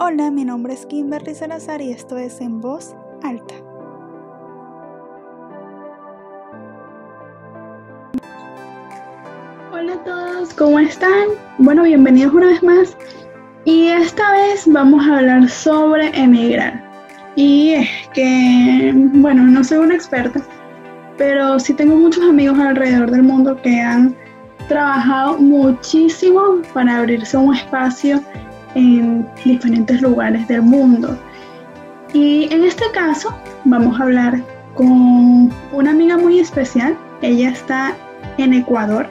Hola, mi nombre es Kimberly Salazar y esto es En Voz Alta. Hola a todos, ¿cómo están? Bueno, bienvenidos una vez más. Y esta vez vamos a hablar sobre emigrar. Y es que, bueno, no soy una experta, pero sí tengo muchos amigos alrededor del mundo que han trabajado muchísimo para abrirse un espacio en diferentes lugares del mundo. Y en este caso vamos a hablar con una amiga muy especial. Ella está en Ecuador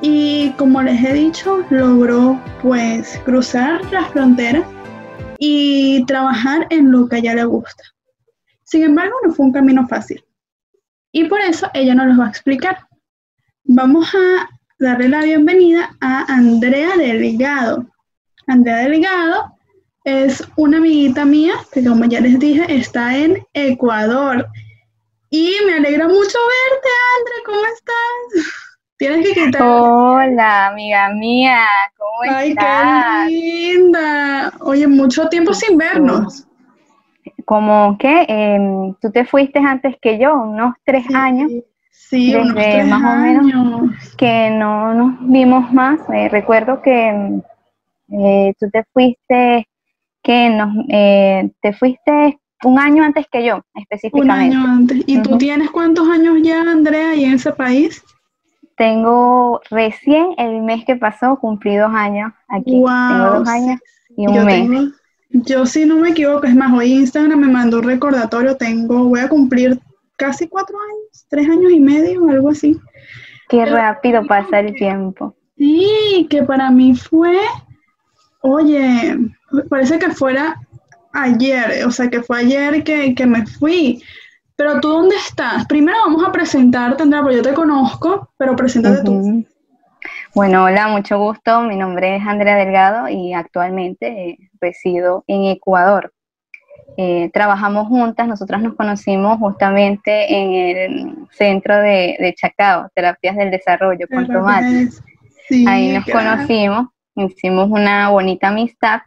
y como les he dicho, logró pues cruzar la frontera y trabajar en lo que a ella le gusta. Sin embargo, no fue un camino fácil. Y por eso ella nos lo va a explicar. Vamos a darle la bienvenida a Andrea Delgado. Andrea Delgado es una amiguita mía que, como ya les dije, está en Ecuador. Y me alegra mucho verte, Andrea. ¿Cómo estás? Tienes que quitar. Hola, amiga mía, ¿cómo estás? Ay, qué linda. Oye, mucho tiempo sin vernos. Como que em, tú te fuiste antes que yo, unos tres años. Sí, desde unos tres más o menos que no nos vimos más. Eh, recuerdo que em, eh, tú te fuiste, que nos, eh, te fuiste un año antes que yo, específicamente. Un año antes. ¿Y tú tienes cuántos años ya, Andrea, ahí en ese país? Tengo recién el mes que pasó, cumplí dos años aquí. Tengo dos años y un yo mes. yo si no me equivoco, es más, hoy Instagram me mandó un recordatorio, tengo, voy a cumplir casi cuatro años, tres años y medio, algo así. Qué rápido pasa el tiempo. Sí, que para mí fue, oye, parece que fuera ayer, o sea, que fue ayer que, que me fui. Pero tú, ¿dónde estás? Primero vamos a presentarte, Andrea, porque yo te conozco, pero preséntate tú. Bueno, hola, mucho gusto. Mi nombre es Andrea Delgado y actualmente eh, resido en Ecuador. Eh, trabajamos juntas, nosotras nos conocimos justamente en el centro de, Chacao, Terapias del Desarrollo, con Tomás. Ahí nos conocimos, hicimos una bonita amistad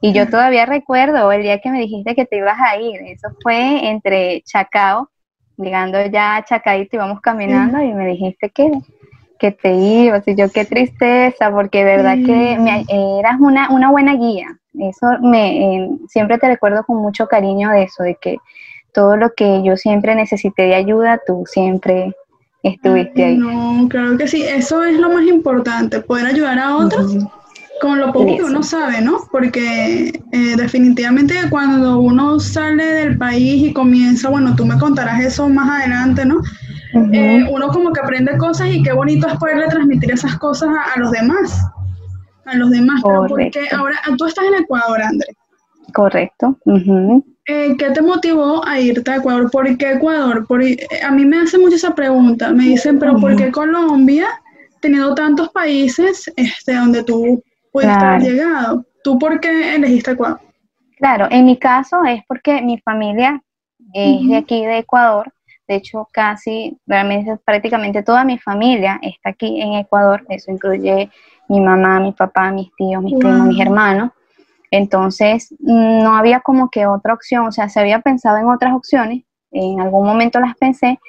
y yo todavía recuerdo el día que me dijiste que te ibas a ir. Eso fue entre Chacao, llegando ya a Chacaito, íbamos caminando y me dijiste que, que te ibas. Y yo, qué tristeza, porque verdad que me, eras una, una buena guía. Eso me, eh, siempre te recuerdo con mucho cariño de eso, de que todo lo que yo siempre necesité de ayuda, tú siempre estuviste ahí. No, claro que sí, eso es lo más importante, poder ayudar a otros con lo poco que uno sabe, ¿no? Porque eh, definitivamente cuando uno sale del país y comienza, bueno, tú me contarás eso más adelante, ¿no? Eh, uno como que aprende cosas y qué bonito es poderle transmitir esas cosas a, los demás, a los demás. porque ahora tú estás en Ecuador, André. Correcto. Eh, ¿Qué te motivó a irte a Ecuador? ¿Por qué Ecuador? a mí me hace mucho esa pregunta. Me dicen, pero ¿por qué Colombia, teniendo tantos países este, donde tú puede estar llegado. ¿Tú por qué elegiste Ecuador? Claro, en mi caso es porque mi familia es de aquí de Ecuador. De hecho, casi, realmente prácticamente toda mi familia está aquí en Ecuador. Eso incluye mi mamá, mi papá, mis tíos, mis primos, mis hermanos. Entonces, no había como que otra opción. O sea, se había pensado en otras opciones. En algún momento las pensé,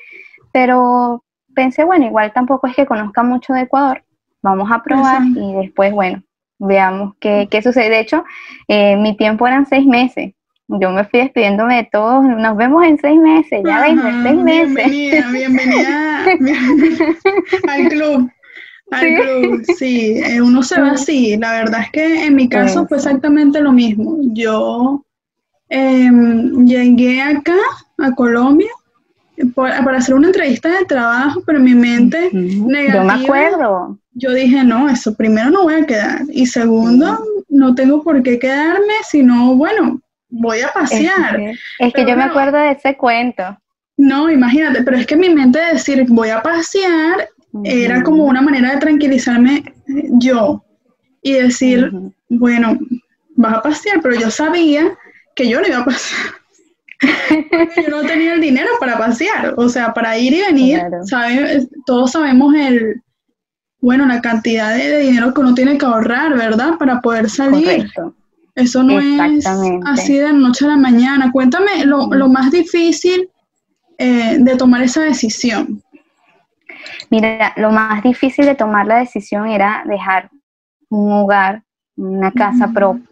pero pensé, bueno, igual tampoco es que conozca mucho de Ecuador. Vamos a probar y después, bueno, veamos qué, qué sucede. De hecho, eh, mi tiempo eran seis meses. Yo me fui despidiéndome de todos. Nos vemos en seis meses. Ya ven, seis meses. Bienvenida, bienvenida al club. Al club, sí, eh, uno se va así. La verdad es que en mi caso fue exactamente lo mismo. Yo em, llegué acá, a Colombia, para hacer una entrevista de trabajo, pero mi mente negativa. Yo me acuerdo. Yo dije, no, eso primero no voy a quedar. Y segundo, no tengo por qué quedarme, sino, bueno, voy a pasear. Es que, yo me acuerdo de ese cuento. No, imagínate, pero es que mi mente de decir voy a pasear era como una manera de tranquilizarme yo y decir, bueno, vas a pasear, pero yo sabía que yo no iba a pasear yo no tenía el dinero para pasear, o sea, para ir y venir, todos sabemos el, bueno, la cantidad de, dinero que uno tiene que ahorrar, ¿verdad? Para poder salir. Eso no es así de noche a la mañana. Cuéntame lo, más difícil eh, de tomar esa decisión. Mira, lo más difícil de tomar la decisión era dejar un hogar, una casa propia.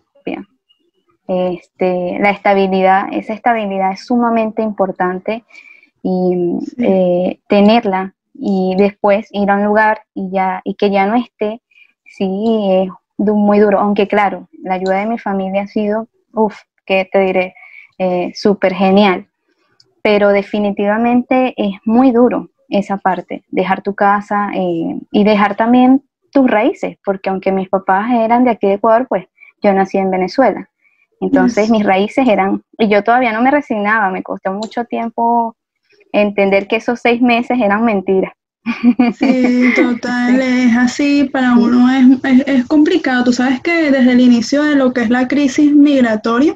Este, la estabilidad, esa estabilidad es sumamente importante y eh, tenerla y después ir a un lugar y ya y que ya no esté, sí es muy duro. Aunque claro, la ayuda de mi familia ha sido, uff, que te diré, eh, súper genial. Pero definitivamente es muy duro esa parte, dejar tu casa eh, y dejar también tus raíces, porque aunque mis papás eran de aquí de Ecuador, pues yo nací en Venezuela. Entonces mis raíces eran, y yo todavía no me resignaba, me costó mucho tiempo entender que esos seis meses eran mentiras. Sí, total, es así, para uno es, es, complicado. Tú sabes que desde el inicio de lo que es la crisis migratoria,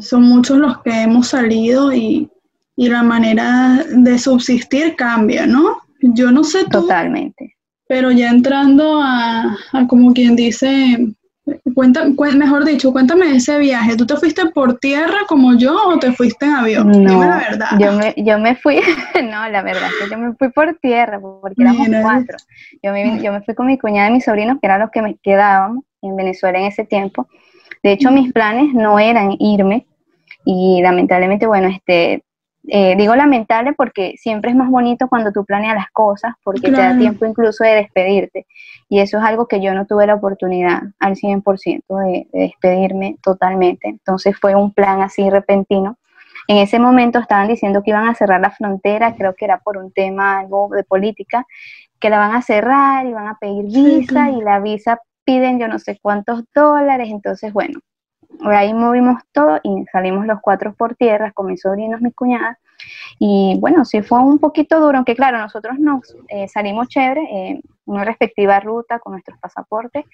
son muchos los que hemos salido y, y la manera de subsistir cambia, ¿no? Yo no sé tú. Totalmente. Pero ya entrando a, como quien dice, cuenta, mejor dicho, cuéntame ese viaje. ¿Tú te fuiste por tierra como yo o te fuiste en avión? No, Dime la verdad. Yo me, yo me fui, no, la verdad es que yo me fui por tierra porque éramos cuatro. Yo me, yo me fui con mi cuñada y mis sobrinos, que eran los que me quedábamos en Venezuela en ese tiempo. De hecho, mis planes no eran irme y lamentablemente, bueno, este, eh, digo lamentable porque siempre es más bonito cuando tú planeas las cosas, porque te da tiempo incluso de despedirte. Y eso es algo que yo no tuve la oportunidad al 100% de, de despedirme totalmente. Entonces fue un plan así repentino. En ese momento estaban diciendo que iban a cerrar la frontera, creo que era por un tema algo de política, que la van a cerrar y van a pedir visa y la visa piden yo no sé cuántos dólares. Entonces, bueno, ahí movimos todo y salimos los cuatro por tierra con mis sobrinos, mis cuñadas. Y bueno, sí fue un poquito duro, aunque claro, nosotros nos eh, salimos chévere, en una respectiva ruta con nuestros pasaportes,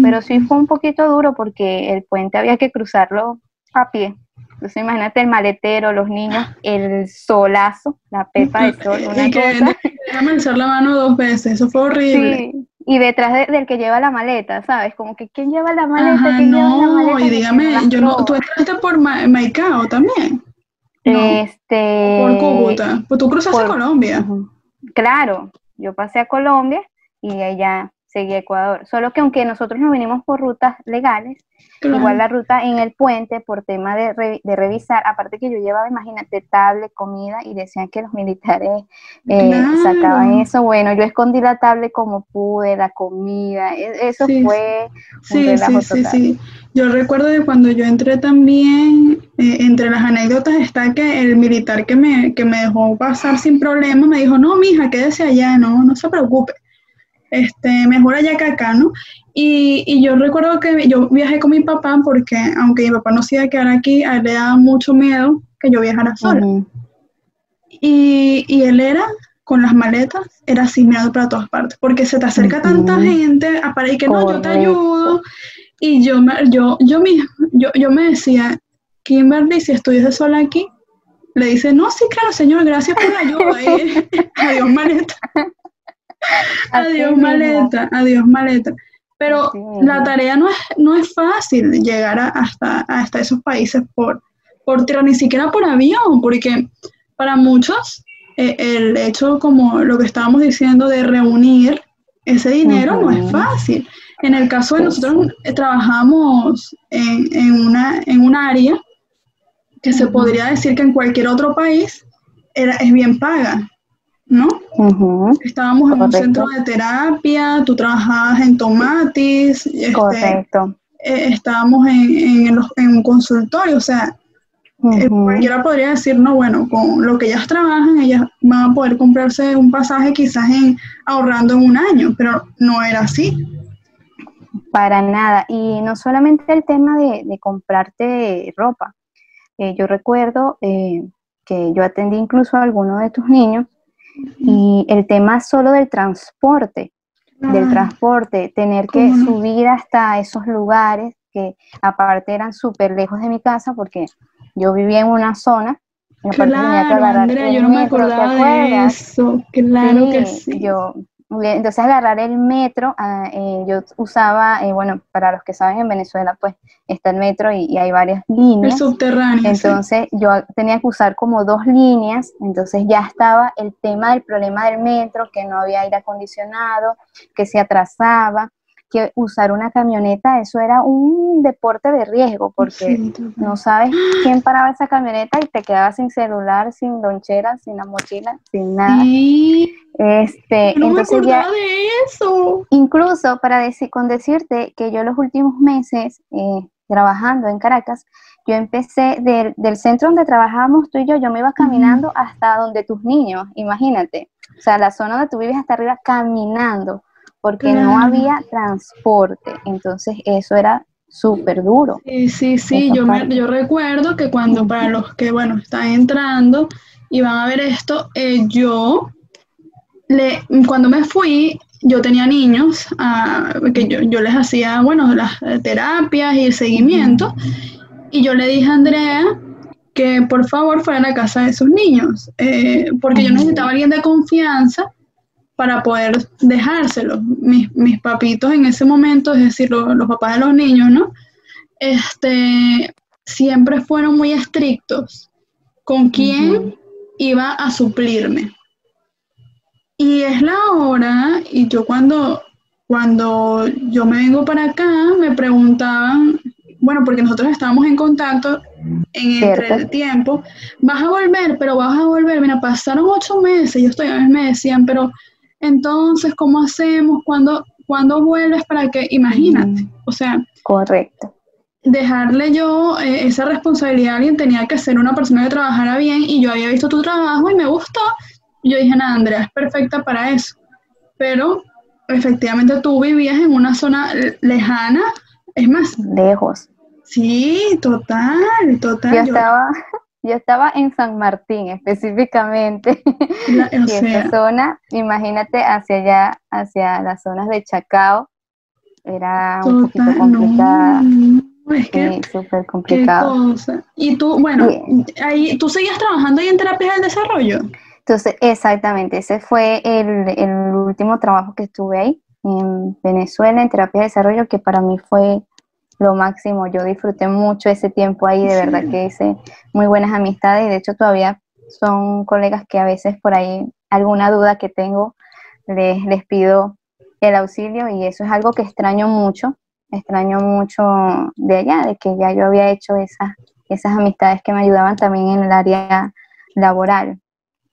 pero sí fue un poquito duro porque el puente había que cruzarlo a pie. Entonces imagínate el maletero, los niños, el solazo, la pepa de sol, una y que cosa. la mano dos veces, eso fue horrible. Sí, y detrás del que lleva la maleta, ¿sabes? Como que ¿quién lleva la maleta? ¿Quién no, lleva la maleta? y dígame, yo no, tú entraste por Maicao también. Este, por Cúcuta, pues tú cruzaste a Colombia. Claro, yo pasé a Colombia y ella seguía Ecuador. Solo que aunque nosotros no vinimos por rutas legales, igual la ruta en el puente por tema de, de, revisar, aparte que yo llevaba, imagínate, tablet, comida y decían que los militares eh, sacaban eso. Bueno, yo escondí la tablet como pude, la comida, e, eso fue sí, sí, Sí, sí. Yo recuerdo de cuando yo entré también, eh, entre las anécdotas está que el militar que me, que me dejó pasar sin problema me dijo, no, mija, quédese allá, no, no se preocupe este, mejor allá que acá, ¿no? Y, yo recuerdo que yo viajé con mi papá porque aunque mi papá no se iba a quedar aquí, a él le daba mucho miedo que yo viajara sola. y, y, él era, con las maletas, era así mirando para todas partes, porque se te acerca tanta gente, para y que no, yo te ayudo. Y yo, yo, yo, yo, yo me decía, Kimberly, si estuvieses sola aquí, le dice, no, sí, claro, señor, gracias por la ayuda. adiós, maleta. Adiós maleta, adiós maleta. Pero la tarea no es, no es fácil llegar hasta, hasta esos países por, por tierra, ni siquiera por avión, porque para muchos eh, el hecho, como lo que estábamos diciendo, de reunir ese dinero no es fácil. En el caso de nosotros eh, trabajamos en, en, una, en un área que se podría decir que en cualquier otro país era, es bien paga. ¿No? Estábamos en un centro de terapia, tú trabajabas en Tomatis, este, Correcto. Eh, estábamos en, un consultorio, o sea, eh, cualquiera podría decir, no, bueno, con lo que ellas trabajan, ellas van a poder comprarse un pasaje quizás en ahorrando en un año, pero no era así. Para nada, y no solamente el tema de, comprarte ropa. Eh, yo recuerdo que yo atendí incluso a algunos de tus niños y el tema solo del transporte, del transporte, tener que subir hasta esos lugares que aparte eran súper lejos de mi casa porque yo vivía en una zona. claro, Andrea, yo no me acordaba de eso, claro que sí. Yo, entonces agarrar el metro, ah, eh, yo usaba, eh, bueno, para los que saben en Venezuela, pues está el metro y, hay varias líneas. El subterráneo. Entonces yo tenía que usar como dos líneas, entonces ya estaba el tema del problema del metro, que no había aire acondicionado, que se atrasaba que usar una camioneta, eso era un deporte de riesgo, porque no sabes quién paraba esa camioneta y te quedabas sin celular, sin lonchera, sin la mochila, sin nada. Este, no entonces me ya, de eso. Incluso para decir, con decirte que yo los últimos meses eh, trabajando en Caracas, yo empecé del, centro donde trabajábamos tú y yo, yo me iba caminando hasta donde tus niños, imagínate. O sea, la zona donde tú vives hasta arriba caminando porque no había transporte, entonces eso era súper duro. Sí, sí, sí, yo, yo recuerdo que cuando para los que, bueno, están entrando y van a ver esto, eh, yo, le, cuando me fui, yo tenía niños, ah, que yo, les hacía, bueno, las terapias y el seguimiento, y yo le dije a Andrea que por favor fuera a la casa de sus niños, eh, porque yo necesitaba alguien de confianza para poder dejárselo. Mis, mis papitos en ese momento, es decir, los papás de los niños, ¿no? Este, siempre fueron muy estrictos con quién iba a suplirme. Y es la hora, y yo cuando, cuando yo me vengo para acá, me preguntaban, bueno, porque nosotros estábamos en contacto en el tiempo, vas a volver, pero vas a volver, mira, pasaron ocho meses, yo estoy, a veces me decían, pero entonces, ¿cómo hacemos? cuando cuando vuelves para que, imagínate, o sea, correcto. Dejarle yo eh, esa responsabilidad a alguien tenía que ser una persona que trabajara bien y yo había visto tu trabajo y me gustó. Y yo dije, nada, Andrea es perfecta para eso. Pero efectivamente tú vivías en una zona lejana, es más. Lejos. Sí, total, total. Yo, estaba, yo estaba en San Martín específicamente. y esa zona, imagínate hacia allá, hacia las zonas de Chacao, era un poquito complicada. es que, súper complicado. Y tú, bueno, ahí, ¿tú seguías trabajando ahí en terapia del desarrollo? Entonces, exactamente, ese fue el, el último trabajo que estuve ahí en Venezuela en terapia de desarrollo, que para mí fue lo máximo. Yo disfruté mucho ese tiempo ahí, de verdad que hice muy buenas amistades y de hecho todavía son colegas que a veces por ahí alguna duda que tengo les, les pido el auxilio y eso es algo que extraño mucho, extraño mucho de allá, de que ya yo había hecho esas, esas amistades que me ayudaban también en el área laboral.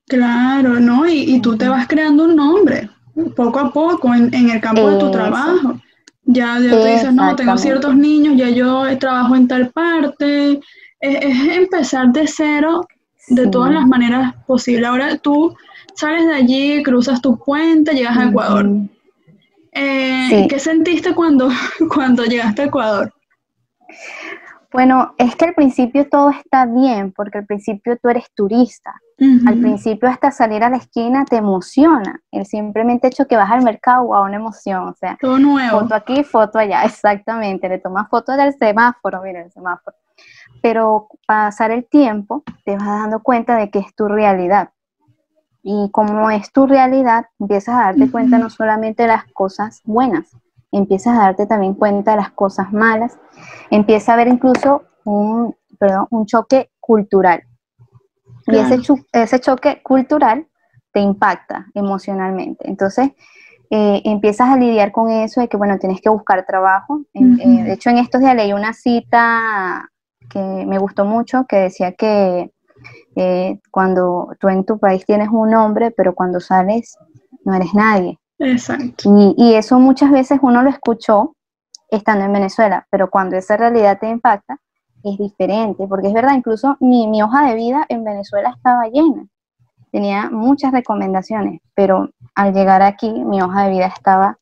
Claro, ¿no? Y, tú te vas creando un nombre poco a poco en, el campo de tu trabajo. Ya, ya te dices, no, tengo ciertos niños, ya yo trabajo en tal parte. Es, empezar de cero de todas las maneras posibles. Ahora tú sales de allí, cruzas tu puente, llegas a Ecuador. Eh, ¿Qué sentiste cuando, cuando llegaste a Ecuador? Bueno, es que al principio todo está bien, porque al principio tú eres turista. Al principio hasta salir a la esquina te emociona. El simplemente hecho que vas al mercado, a una emoción. O sea, todo nuevo. Foto aquí, foto allá, exactamente. Le tomas foto del semáforo, mira el semáforo. Pero pasar el tiempo, te vas dando cuenta de que es tu realidad. Y como es tu realidad, empiezas a darte cuenta no solamente de las cosas buenas, empiezas a darte también cuenta de las cosas malas, empieza a haber incluso un, perdón, un choque cultural. Y ese, ese choque cultural te impacta emocionalmente. Entonces, eh, empiezas a lidiar con eso de que, bueno, tienes que buscar trabajo. Eh, de hecho, en estos días leí una cita que me gustó mucho, que decía que eh, cuando tú en tu país tienes un nombre, pero cuando sales no eres nadie. Exacto. Y, eso muchas veces uno lo escuchó estando en Venezuela, pero cuando esa realidad te impacta, es diferente, porque es verdad, incluso mi, mi hoja de vida en Venezuela estaba llena, tenía muchas recomendaciones, pero al llegar aquí mi hoja de vida estaba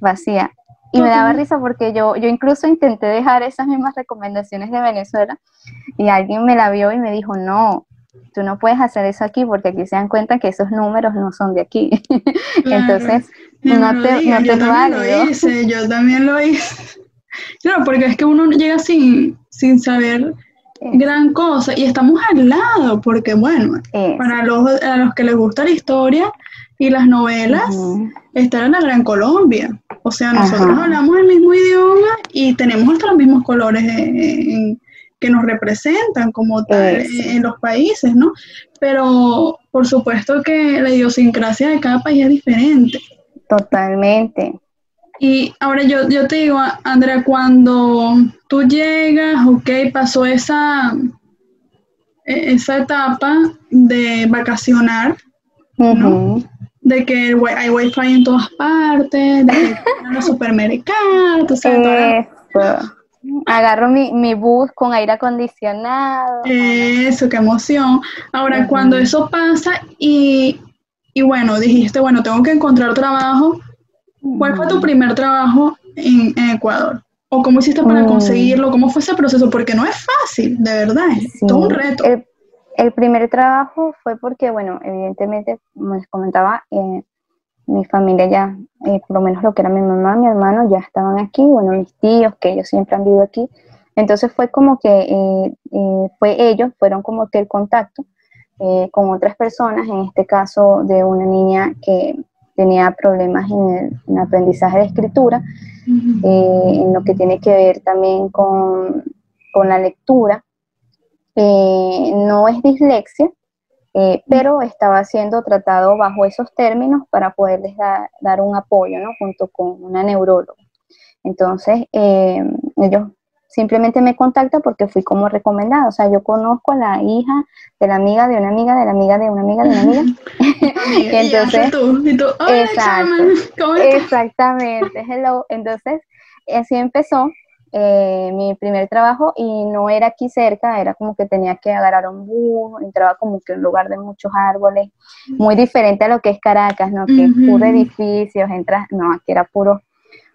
vacía. Y me daba risa porque yo, yo incluso intenté dejar esas mismas recomendaciones de Venezuela y alguien me la vio y me dijo, no, tú no puedes hacer eso aquí porque aquí se dan cuenta que esos números no son de aquí. Entonces, no yo también lo hice, yo también lo hice. Claro, porque es que uno llega sin, sin saber gran cosa y estamos al lado, porque bueno, para los, a los que les gusta la historia, y las novelas están en la Gran Colombia. O sea, nosotros hablamos el mismo idioma y tenemos los mismos colores que nos representan como tal en los países, ¿no? Pero por supuesto que la idiosincrasia de cada país es diferente. Totalmente. Y ahora yo, yo te digo, Andrea, cuando tú llegas, ok, pasó esa, e, esa etapa de vacacionar, ¿no? de que hay wifi en todas partes, de que en los supermercados, Agarro mi, bus con aire acondicionado. Eso, qué emoción. Ahora, cuando eso pasa y, bueno, dijiste, bueno, tengo que encontrar trabajo, ¿cuál fue tu primer trabajo en, Ecuador? ¿O cómo hiciste para mm. conseguirlo? ¿Cómo fue ese proceso? Porque no es fácil, de verdad, es todo un reto. El primer trabajo fue porque, bueno, evidentemente, como les comentaba, eh, mi familia ya, eh, por lo menos lo que era mi mamá, mi hermano, ya estaban aquí, bueno, mis tíos, que ellos siempre han vivido aquí. Entonces fue como que eh, fue ellos, fueron como que el contacto con otras personas, en este caso de una niña que tenía problemas en el, aprendizaje de escritura, en lo que tiene que ver también con, con la lectura. Eh, no es dislexia, eh, pero estaba siendo tratado bajo esos términos para poderles dar un apoyo, ¿no? Junto con una neuróloga. Entonces, eh, ellos simplemente me contactan porque fui como recomendada. O sea, yo conozco a la hija de la amiga de una amiga de la amiga de una amiga de una amiga. y entonces, exacto, exactamente, hello. Entonces, así empezó. Eh, mi primer trabajo y no era aquí cerca, era como que tenía que agarrar un bus, entraba como que un lugar de muchos árboles, muy diferente a lo que es Caracas, ¿no? Que es puro edificios, entras, no, aquí era puro,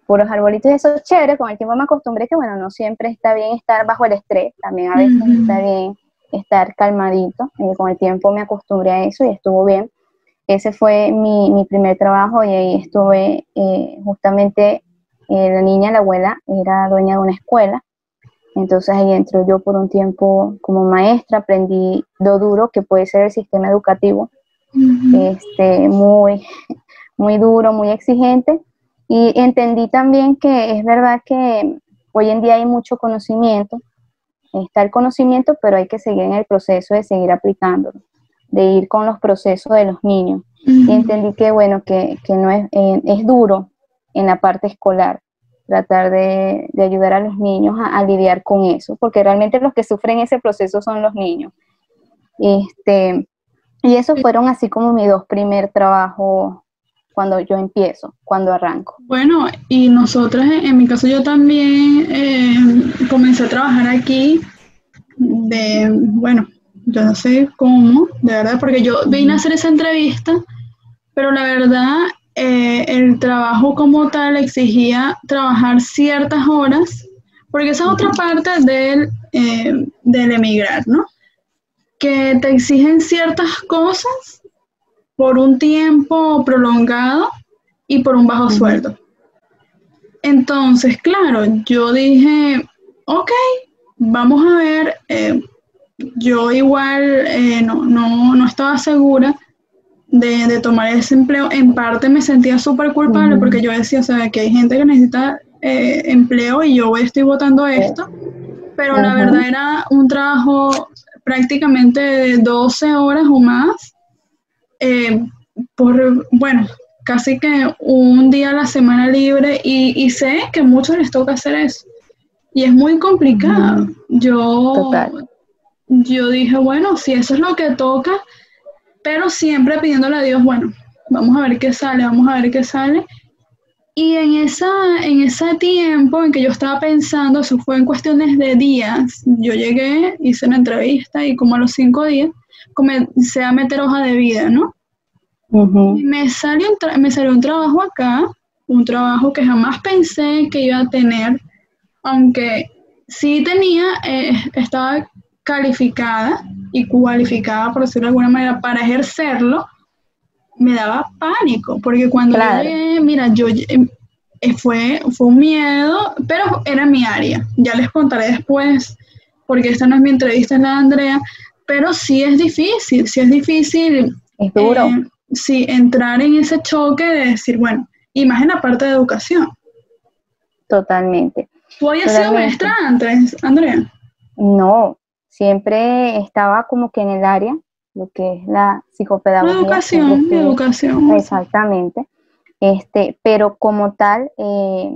puros arbolitos y eso es chévere, con el tiempo me acostumbré que bueno, no siempre está bien estar bajo el estrés, también a veces está bien estar calmadito, y con el tiempo me acostumbré a eso y estuvo bien. Ese fue mi, mi primer trabajo y ahí estuve eh, justamente eh, la niña, la abuela, era dueña de una escuela. Entonces ahí entró yo por un tiempo como maestra, aprendí lo duro que puede ser el sistema educativo, este, muy, muy duro, muy exigente. Y entendí también que es verdad que hoy en día hay mucho conocimiento, está el conocimiento, pero hay que seguir en el proceso de seguir aplicándolo, de ir con los procesos de los niños. Y entendí que, bueno, que, que no es, eh, es duro en la parte escolar, tratar de, ayudar a los niños a, lidiar con eso, porque realmente los que sufren ese proceso son los niños. Este, y esos fueron así como mis dos primer trabajos cuando yo empiezo, cuando arranco. Bueno, y nosotras, en mi caso yo también eh, comencé a trabajar aquí de, bueno, yo no sé cómo, de verdad, porque yo vine a hacer esa entrevista, pero la verdad eh, el trabajo como tal exigía trabajar ciertas horas, porque esa es otra parte del, eh, del emigrar, ¿no? Que te exigen ciertas cosas por un tiempo prolongado y por un bajo sueldo. Entonces, claro, yo dije, ok, vamos a ver, eh, yo igual no, no, no estaba segura de, tomar ese empleo, en parte me sentía súper culpable porque yo decía, o sea, que hay gente que necesita eh, empleo y yo estoy votando esto, pero la verdad era un trabajo prácticamente de 12 horas o más, eh, por, bueno, casi que un día a la semana libre y, sé que a muchos les toca hacer eso. Y es muy complicado. Yo, yo dije, bueno, si eso es lo que toca, pero siempre pidiéndole a Dios, bueno, vamos a ver qué sale, vamos a ver qué sale. Y en, esa, en ese tiempo en que yo estaba pensando, eso fue en cuestiones de días, yo llegué, hice una entrevista y como a los cinco días comencé a meter hoja de vida, ¿no? y me, salió un me salió un trabajo acá, un trabajo que jamás pensé que iba a tener, aunque sí tenía, eh, estaba calificada y cualificada, por decirlo de alguna manera, para ejercerlo, me daba pánico, porque cuando llegué, mira, yo eh, fue, fue un miedo, pero era mi área. Ya les contaré después, porque esta no es mi entrevista, es la de Andrea, pero sí es difícil, sí es difícil. Es duro. Eh, sí, entrar en ese choque de decir, bueno, y más en la parte de educación. Totalmente. ¿Tú habías sido maestra antes, Andrea? No, siempre estaba como que en el área, lo que es la psicopedagogía. educación, educación. Exactamente. Este, pero como tal, eh,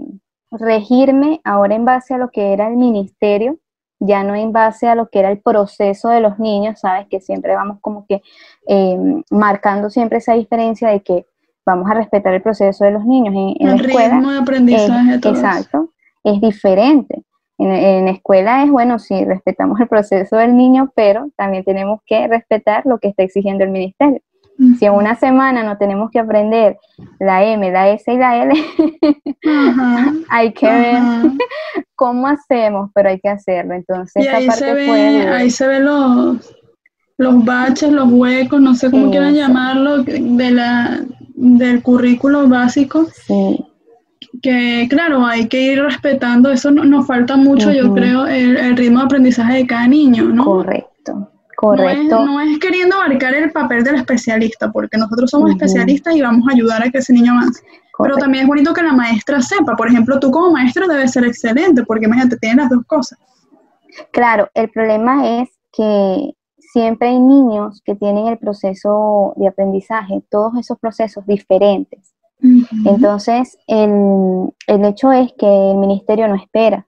regirme ahora en base a lo que era el ministerio, ya no en base a lo que era el proceso de los niños, sabes que siempre vamos como que eh, marcando siempre esa diferencia de que vamos a respetar el proceso de los niños en, el la escuela. Ritmo de aprendizaje. exacto, es diferente. En, la escuela es, bueno, sí, respetamos el proceso del niño, pero también tenemos que respetar lo que está exigiendo el ministerio. Si en una semana no tenemos que aprender la M, la S y la L, hay que ver cómo hacemos, pero hay que hacerlo. Entonces, ahí, se ve, ahí se ven los, los baches, los huecos, no sé cómo quieran llamarlo, de la, del currículo básico. Sí. Que claro, hay que ir respetando, eso nos falta mucho, yo creo, el, el, ritmo de aprendizaje de cada niño, ¿no? Correcto. Correcto. No es, queriendo abarcar el papel del especialista, porque nosotros somos especialistas y vamos a ayudar a que ese niño avance. Pero también es bonito que la maestra sepa. Por ejemplo, tú como maestra debes ser excelente, porque imagínate, tienes las dos cosas. Claro, el problema es que siempre hay niños que tienen el proceso de aprendizaje, todos esos procesos diferentes. Entonces, el, el, hecho es que el ministerio no espera.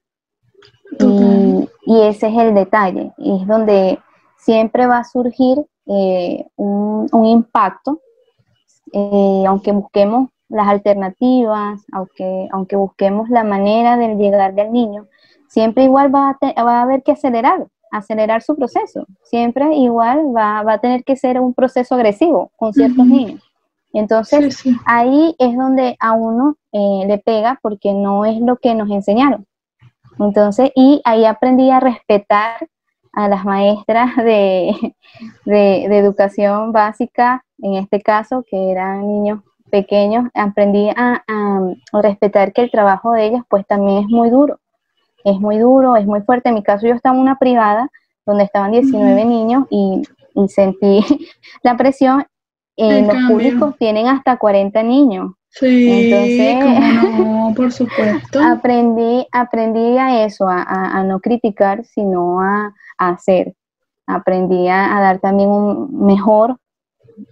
Y, y, ese es el detalle. Y es donde siempre va a surgir eh, un, impacto, eh, aunque busquemos las alternativas, aunque, aunque busquemos la manera de llegar al niño, siempre igual va a, va a haber que acelerar, acelerar su proceso. Siempre igual va, a tener que ser un proceso agresivo con ciertos niños. Entonces, ahí es donde a uno eh, le pega porque no es lo que nos enseñaron. Entonces, y ahí aprendí a respetar a las maestras de, educación básica, en este caso, que eran niños pequeños, aprendí a, respetar que el trabajo de ellas pues también es muy duro, es muy duro, es muy fuerte. En mi caso yo estaba en una privada donde estaban 19 niños y, sentí la presión. En los públicos tienen hasta 40 niños. Sí, Entonces, por supuesto. aprendí, aprendí a eso, a no criticar, sino a, hacer. Aprendí a, dar también un mejor,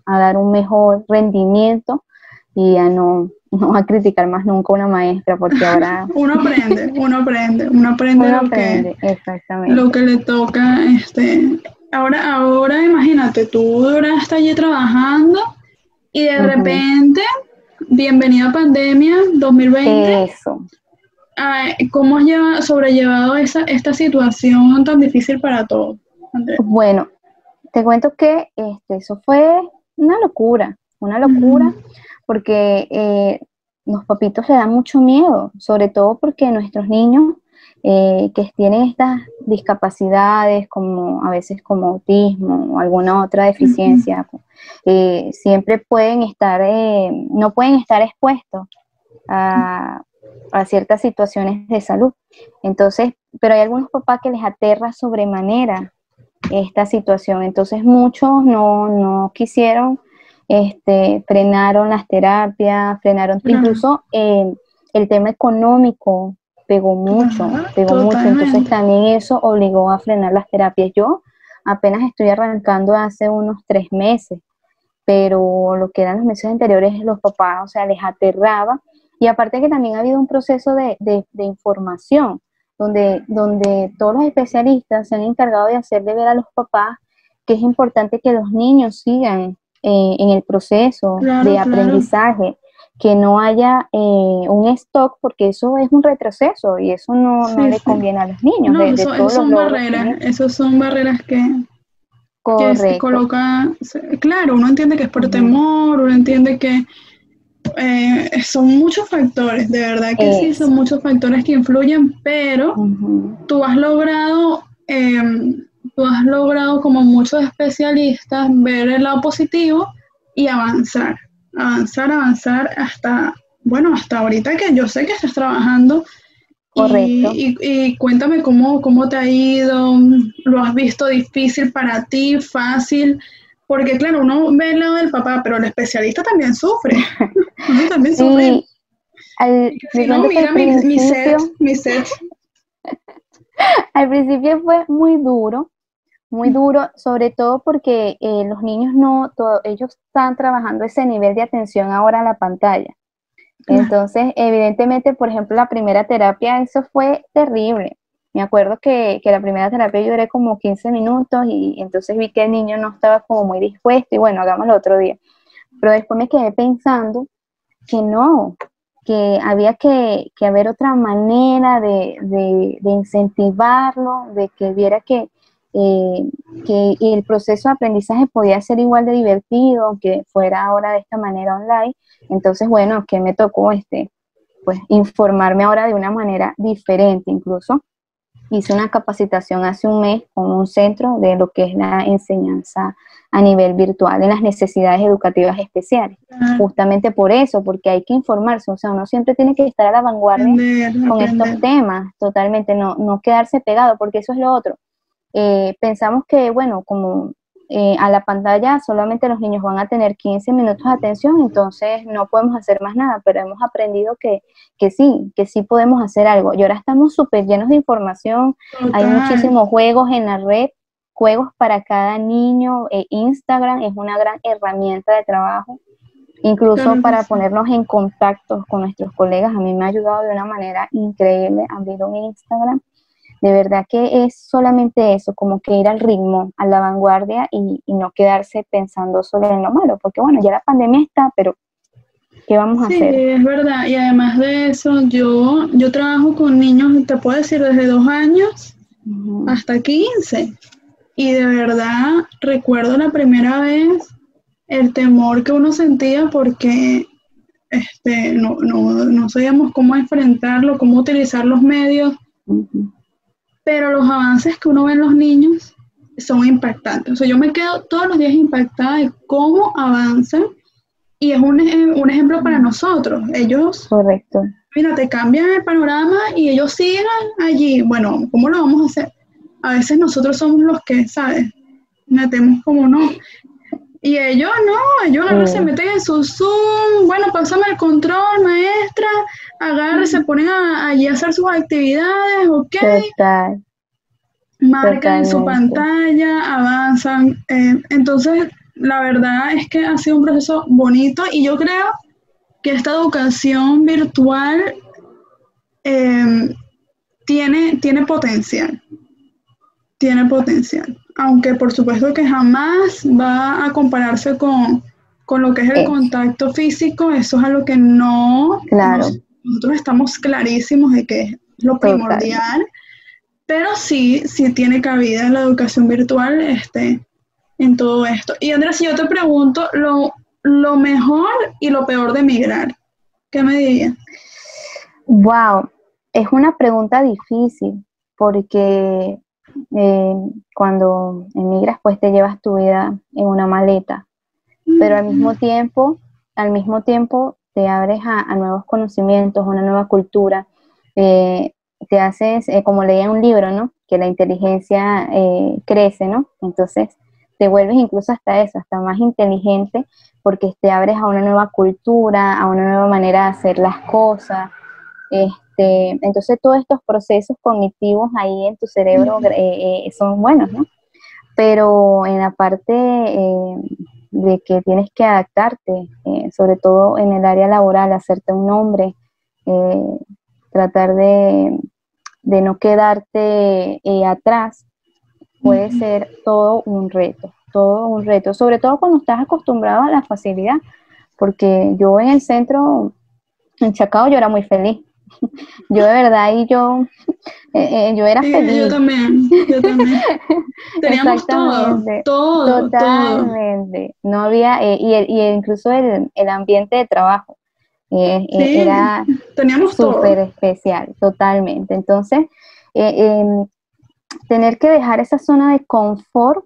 a dar un mejor rendimiento y a no, no a criticar más nunca a una maestra porque ahora... uno aprende, uno aprende, uno aprende, lo, que, lo que le toca. Este, ahora, ahora imagínate, tú ahora estás allí trabajando y de repente, bienvenida pandemia 2020. Eso. ¿Cómo has sobrellevado esa, esta situación tan difícil para todos? Bueno, te cuento que este, eso fue una locura, una locura, porque eh, los papitos le dan mucho miedo, sobre todo porque nuestros niños eh, que tienen estas discapacidades, como a veces como autismo o alguna otra deficiencia, eh, siempre pueden estar, no pueden estar expuestos a a ciertas situaciones de salud. Entonces, pero hay algunos papás que les aterra sobremanera esta situación. Entonces, muchos no, no quisieron, este, frenaron las terapias, frenaron, incluso eh, el tema económico pegó mucho, pegó mucho. Entonces, también eso obligó a frenar las terapias. Yo apenas estoy arrancando hace unos tres meses, pero lo que eran los meses anteriores, los papás, o sea, les aterraba y aparte que también ha habido un proceso de, información, donde, donde todos los especialistas se han encargado de hacerle ver a los papás que es importante que los niños sigan eh, en el proceso de aprendizaje, que no haya eh, un stock, porque eso es un retroceso y eso no, le conviene a los niños. No, eso, son barreras, esos son barreras que, se colocan. Claro, uno entiende que es por temor, uno entiende que eh, son muchos factores, de verdad que sí, son muchos factores que influyen, pero tú has logrado, em, tú has logrado como muchos especialistas ver el lado positivo y avanzar, avanzar, avanzar hasta, bueno, hasta ahorita que yo sé que estás trabajando. Correcto. Y, cuéntame cómo, cómo te ha ido, lo has visto difícil para ti, fácil, porque claro, uno ve el lado del papá, pero el especialista también sufre. Uno también sufre. Al, si no, mira mi, mi set, mi set. al principio fue muy duro, muy duro, sobre todo porque eh, los niños no, todo, ellos están trabajando ese nivel de atención ahora a la pantalla. Entonces, evidentemente, por ejemplo, la primera terapia, eso fue terrible. Me acuerdo que, que, la primera terapia yo duré como 15 minutos y, entonces vi que el niño no estaba como muy dispuesto y bueno, hagámoslo otro día. Pero después me quedé pensando que no, que había que, que haber otra manera de, de, de, incentivarlo, de que viera que, eh, que el proceso de aprendizaje podía ser igual de divertido, aunque fuera ahora de esta manera online. Entonces, bueno, que me tocó este, pues informarme ahora de una manera diferente incluso. Hice una capacitación hace un mes con un centro de lo que es la enseñanza a nivel virtual en las necesidades educativas especiales. Justamente por eso, porque hay que informarse, o sea, uno siempre tiene que estar a la vanguardia con estos temas, totalmente, no, no quedarse pegado, porque eso es lo otro. Eh, pensamos que, bueno, como eh, a la pantalla solamente los niños van a tener 15 minutos de atención, entonces no podemos hacer más nada, pero hemos aprendido que, que sí, que sí podemos hacer algo. Y ahora estamos súper llenos de información, hay muchísimos juegos en la red, juegos para cada niño, eh, Instagram es una gran herramienta de trabajo, incluso para ponernos en contacto con nuestros colegas, a mí me ha ayudado de una manera increíble abrir un Instagram de verdad que es solamente eso, como que ir al ritmo, a la vanguardia y, no quedarse pensando solo en lo malo, porque bueno, ya la pandemia está, pero ¿qué vamos a hacer? Sí, es verdad, y además de eso, yo, yo trabajo con niños, te puedo decir, desde dos años hasta 15, y de verdad recuerdo la primera vez el temor que uno sentía porque este, no, no, no sabíamos cómo enfrentarlo, cómo utilizar los medios pero los avances que uno ve en los niños son impactantes. O sea, yo me quedo todos los días impactada de cómo avanzan y es un, un ejemplo para nosotros. Ellos, correcto. Mira, te cambian el panorama y ellos siguen allí. Bueno, ¿cómo lo vamos a hacer? A veces nosotros somos los que, ¿sabes? Metemos como no. Y ellos no, ellos se meten en su Zoom, bueno, pásame el control, maestra, agarra, se ponen allí a hacer sus actividades, ok. Total. Marcan en su pantalla, avanzan. Eh, entonces, la verdad es que ha sido un proceso bonito y yo creo que esta educación virtual eh, tiene, tiene potencial. Tiene potencial aunque por supuesto que jamás va a compararse con, lo que es el eh. contacto físico, eso es algo que no, claro. Nosotros estamos clarísimos de que es lo primordial, pero sí, sí tiene cabida en la educación virtual este, en todo esto. Y Andrés, si yo te pregunto lo, lo mejor y lo peor de migrar, ¿qué me dirías? Wow, es una pregunta difícil porque eh, cuando emigras, pues te llevas tu vida en una maleta, pero al mismo tiempo, al mismo tiempo te abres a, nuevos conocimientos, una nueva cultura, eh, te haces, eh, como leía un libro, ¿no? Que la inteligencia crece, ¿no? Entonces te vuelves incluso hasta eso, hasta más inteligente, porque te abres a una nueva cultura, a una nueva manera de hacer las cosas. Este, entonces todos estos procesos cognitivos ahí en tu cerebro eh, eh, son buenos, ¿no? Pero en la parte eh, de que tienes que adaptarte, sobre todo en el área laboral, hacerte un nombre, tratar de, de, no quedarte atrás, puede ser todo un reto, todo un reto, sobre todo cuando estás acostumbrado a la facilidad, porque yo en el centro, en Chacao, yo era muy feliz yo de verdad y yo, eh, eh, yo era feliz. Yo también, yo también. Teníamos todo, todo, totalmente. No había, eh, y, y, incluso el, el, ambiente de trabajo era súper especial, totalmente. Entonces, em, tener que dejar esa zona de confort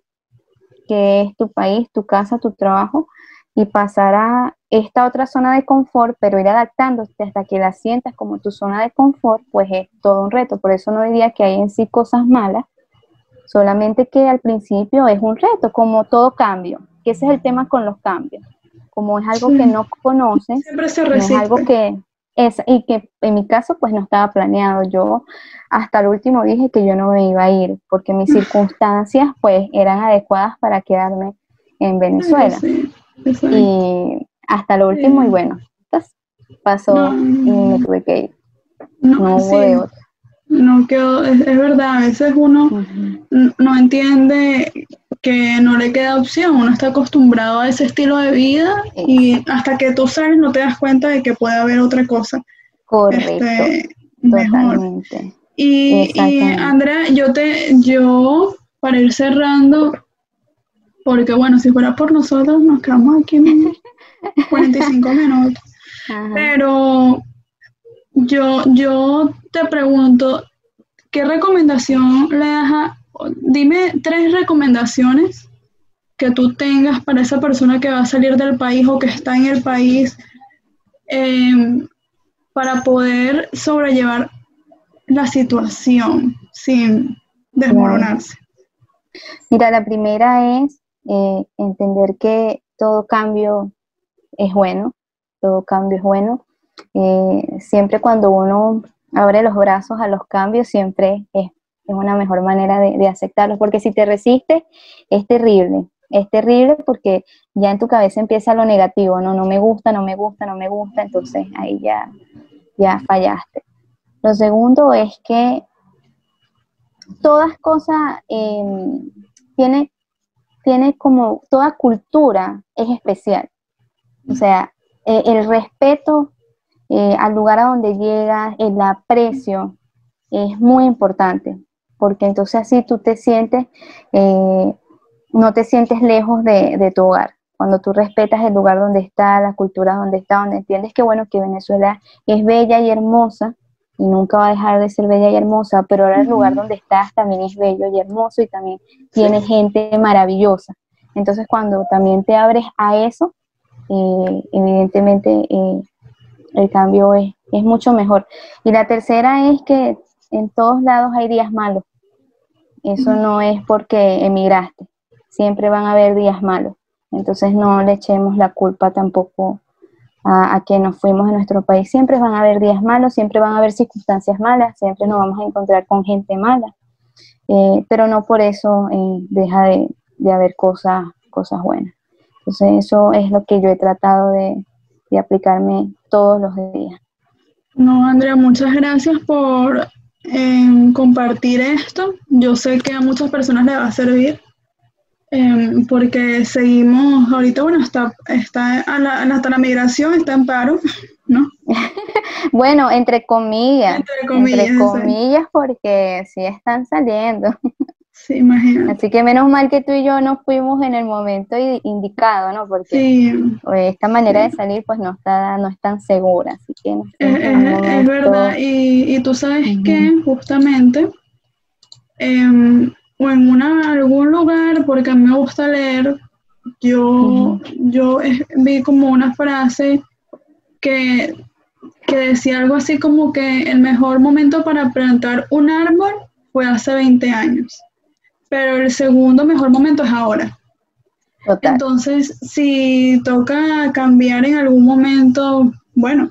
que es tu país, tu casa, tu trabajo, y pasar a esta otra zona de confort, pero ir adaptándote hasta que la sientas como tu zona de confort, pues es todo un reto. Por eso no diría que hay en sí cosas malas, solamente que al principio es un reto, como todo cambio. que ese es el tema con los cambios. Como es algo que no conoces, es algo que es, y que en mi caso pues no estaba planeado. Yo hasta el último dije que yo no me iba a ir porque mis circunstancias pues eran adecuadas para quedarme en Venezuela. Y hasta lo último y bueno, pues, pasó y me tuve que ir. No, hubo de. No quedó, es, verdad, a veces uno no entiende que no le queda opción, uno está acostumbrado a ese estilo de vida y hasta que tú sales no te das cuenta de que puede haber otra cosa. Correcto. Este, totalmente. Y, y, Andrea, yo te, yo, para ir cerrando, porque bueno, si fuera por nosotros nos quedamos aquí en 45 minutos. Pero yo, yo te pregunto, ¿qué recomendación le das a, dime tres recomendaciones que tú tengas para esa persona que va a salir del país o que está en el país em, para poder sobrellevar la situación sin desmoronarse? Mira, la primera es eh, entender que todo cambio es bueno, todo cambio es bueno. Eh, siempre cuando uno abre los brazos a los cambios, siempre es, una mejor manera de, aceptarlos, porque si te resistes, es terrible, es terrible porque ya en tu cabeza empieza lo negativo, no, no me gusta, no me gusta, no me gusta, entonces ahí ya, ya fallaste. Lo segundo es que todas cosas em, tiene, tiene como, toda cultura es especial. O sea, eh, el respeto eh, al lugar a donde llegas, el aprecio, es muy importante, porque entonces así tú te sientes, eh, no te sientes lejos de, tu hogar. Cuando tú respetas el lugar donde está, la cultura donde está, donde entiendes que bueno, que Venezuela es bella y hermosa, y nunca va a dejar de ser bella y hermosa, pero ahora el lugar donde estás también es bello y hermoso y también tiene gente maravillosa. Entonces cuando también te abres a eso, eh, evidentemente eh, el cambio es, es mucho mejor. Y la tercera es que en todos lados hay días malos. Eso no es porque emigraste. Siempre van a haber días malos. Entonces no le echemos la culpa tampoco a, que nos fuimos de nuestro país. Siempre van a haber días malos, siempre van a haber circunstancias malas, siempre nos vamos a encontrar con gente mala. Eh, pero no por eso deja de, de haber cosas, cosas buenas. Entonces eso es lo que yo he tratado de, aplicarme todos los días. No, Andrea, muchas gracias por em, compartir esto. Yo sé que a muchas personas le va a servir em, porque seguimos, ahorita, bueno, está, está hasta la migración está en paro, ¿no? bueno, entre comillas. Entre comillas. Entre comillas porque sí están saliendo. Sí, imagínate. Así que menos mal que tú y yo nos fuimos en el momento indicado, ¿no? Porque esta manera de salir pues no está no es tan segura, así que es, verdad y, tú sabes que justamente em, o en una, algún lugar, porque a mí me gusta leer, yo, yo vi como una frase que, que decía algo así como que el mejor momento para plantar un árbol fue hace 20 años pero el segundo mejor momento es ahora. Entonces, si toca cambiar en algún momento, bueno,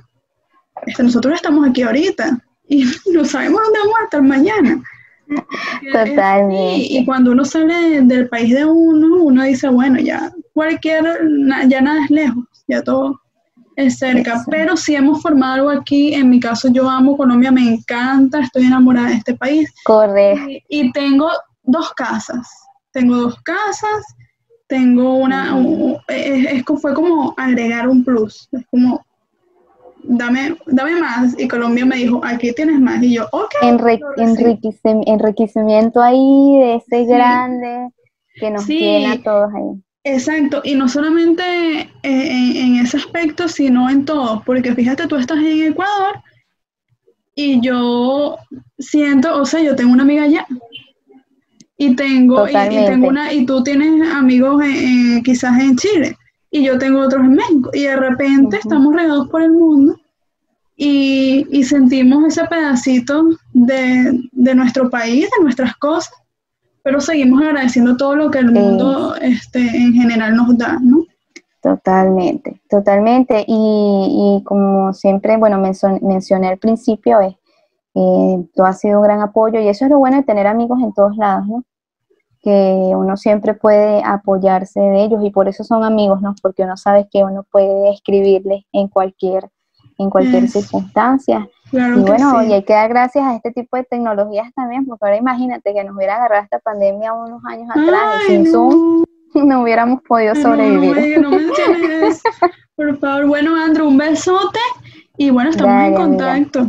este, nosotros estamos aquí ahorita y no sabemos dónde vamos a estar mañana. Totalmente. Y, cuando uno sale del país de uno, uno dice, bueno, ya cualquier, ya nada es lejos, ya todo es cerca. Pero si hemos formado algo aquí, en mi caso yo amo Colombia, me encanta, estoy enamorada de este país. Correcto. y tengo dos casas. Tengo dos casas, tengo una, es, fue como agregar un plus, es como, dame, dame más. Y Colombia me dijo, aquí tienes más. Y yo, ok. enriquecimiento ahí de ese grande que nos tiene a todos ahí. Exacto, y no solamente eh, en, en, ese aspecto, sino en todo, porque fíjate, tú estás en Ecuador y yo siento, o sea, yo tengo una amiga allá, y tengo, y, tengo una, y tú tienes amigos quizás en Chile y yo tengo otros en México y de repente estamos regados por el mundo y, sentimos ese pedacito de, nuestro país, de nuestras cosas, pero seguimos agradeciendo todo lo que el mundo este, en general nos da, ¿no? Totalmente, totalmente. Y, y como siempre, bueno, mencioné al principio, es, eh, todo ha sido un gran apoyo y eso es lo bueno de tener amigos en todos lados, ¿no? Que uno siempre puede apoyarse de ellos y por eso son amigos, ¿no? Porque uno sabe que uno puede escribirles en cualquier, en cualquier circunstancia. y bueno, y hay que dar gracias a este tipo de tecnologías también, porque ahora imagínate que nos hubiera agarrado esta pandemia unos años atrás y sin Zoom no hubiéramos podido sobrevivir. No, Por favor, bueno, Andrew, un besote y bueno, estamos en contacto.